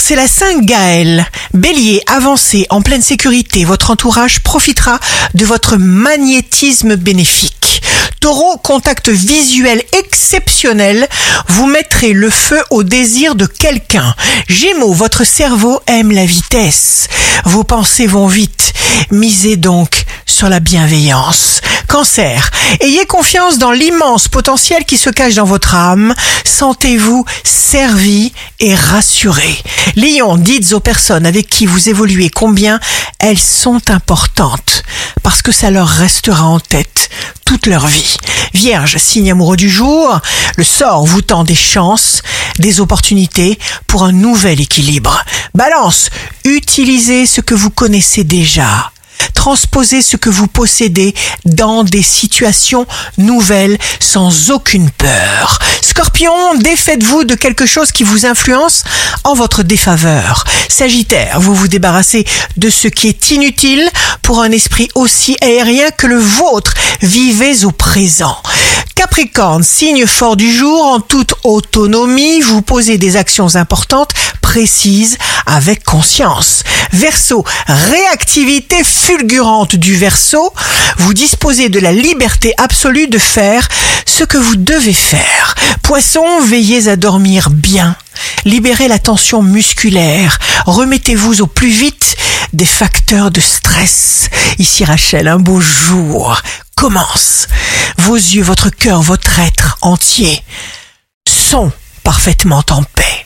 c'est la Sainte Gaëlle. Bélier, avancez en pleine sécurité. Votre entourage profitera de votre magnétisme bénéfique. Taureau, contact visuel exceptionnel. Vous mettrez le feu au désir de quelqu'un. Gémeaux, votre cerveau aime la vitesse. Vos pensées vont vite. Misez donc sur la bienveillance. Cancer, ayez confiance dans l'immense potentiel qui se cache dans votre âme. Sentez-vous servi et rassuré. Lion, dites aux personnes avec qui vous évoluez combien elles sont importantes parce que ça leur restera en tête toute leur vie. Vierge, signe amoureux du jour, le sort vous tend des chances, des opportunités pour un nouvel équilibre. Balance, utilisez ce que vous connaissez déjà transposez ce que vous possédez dans des situations nouvelles sans aucune peur. Scorpion, défaites-vous de quelque chose qui vous influence en votre défaveur. Sagittaire, vous vous débarrassez de ce qui est inutile pour un esprit aussi aérien que le vôtre. Vivez au présent. Capricorne, signe fort du jour, en toute autonomie, vous posez des actions importantes, précises, avec conscience. Verseau, réactivité fulgurante du verso, vous disposez de la liberté absolue de faire ce que vous devez faire. Poisson, veillez à dormir bien. Libérez la tension musculaire. Remettez-vous au plus vite des facteurs de stress. Ici Rachel, un beau jour commence. Vos yeux, votre cœur, votre être entier sont parfaitement en paix.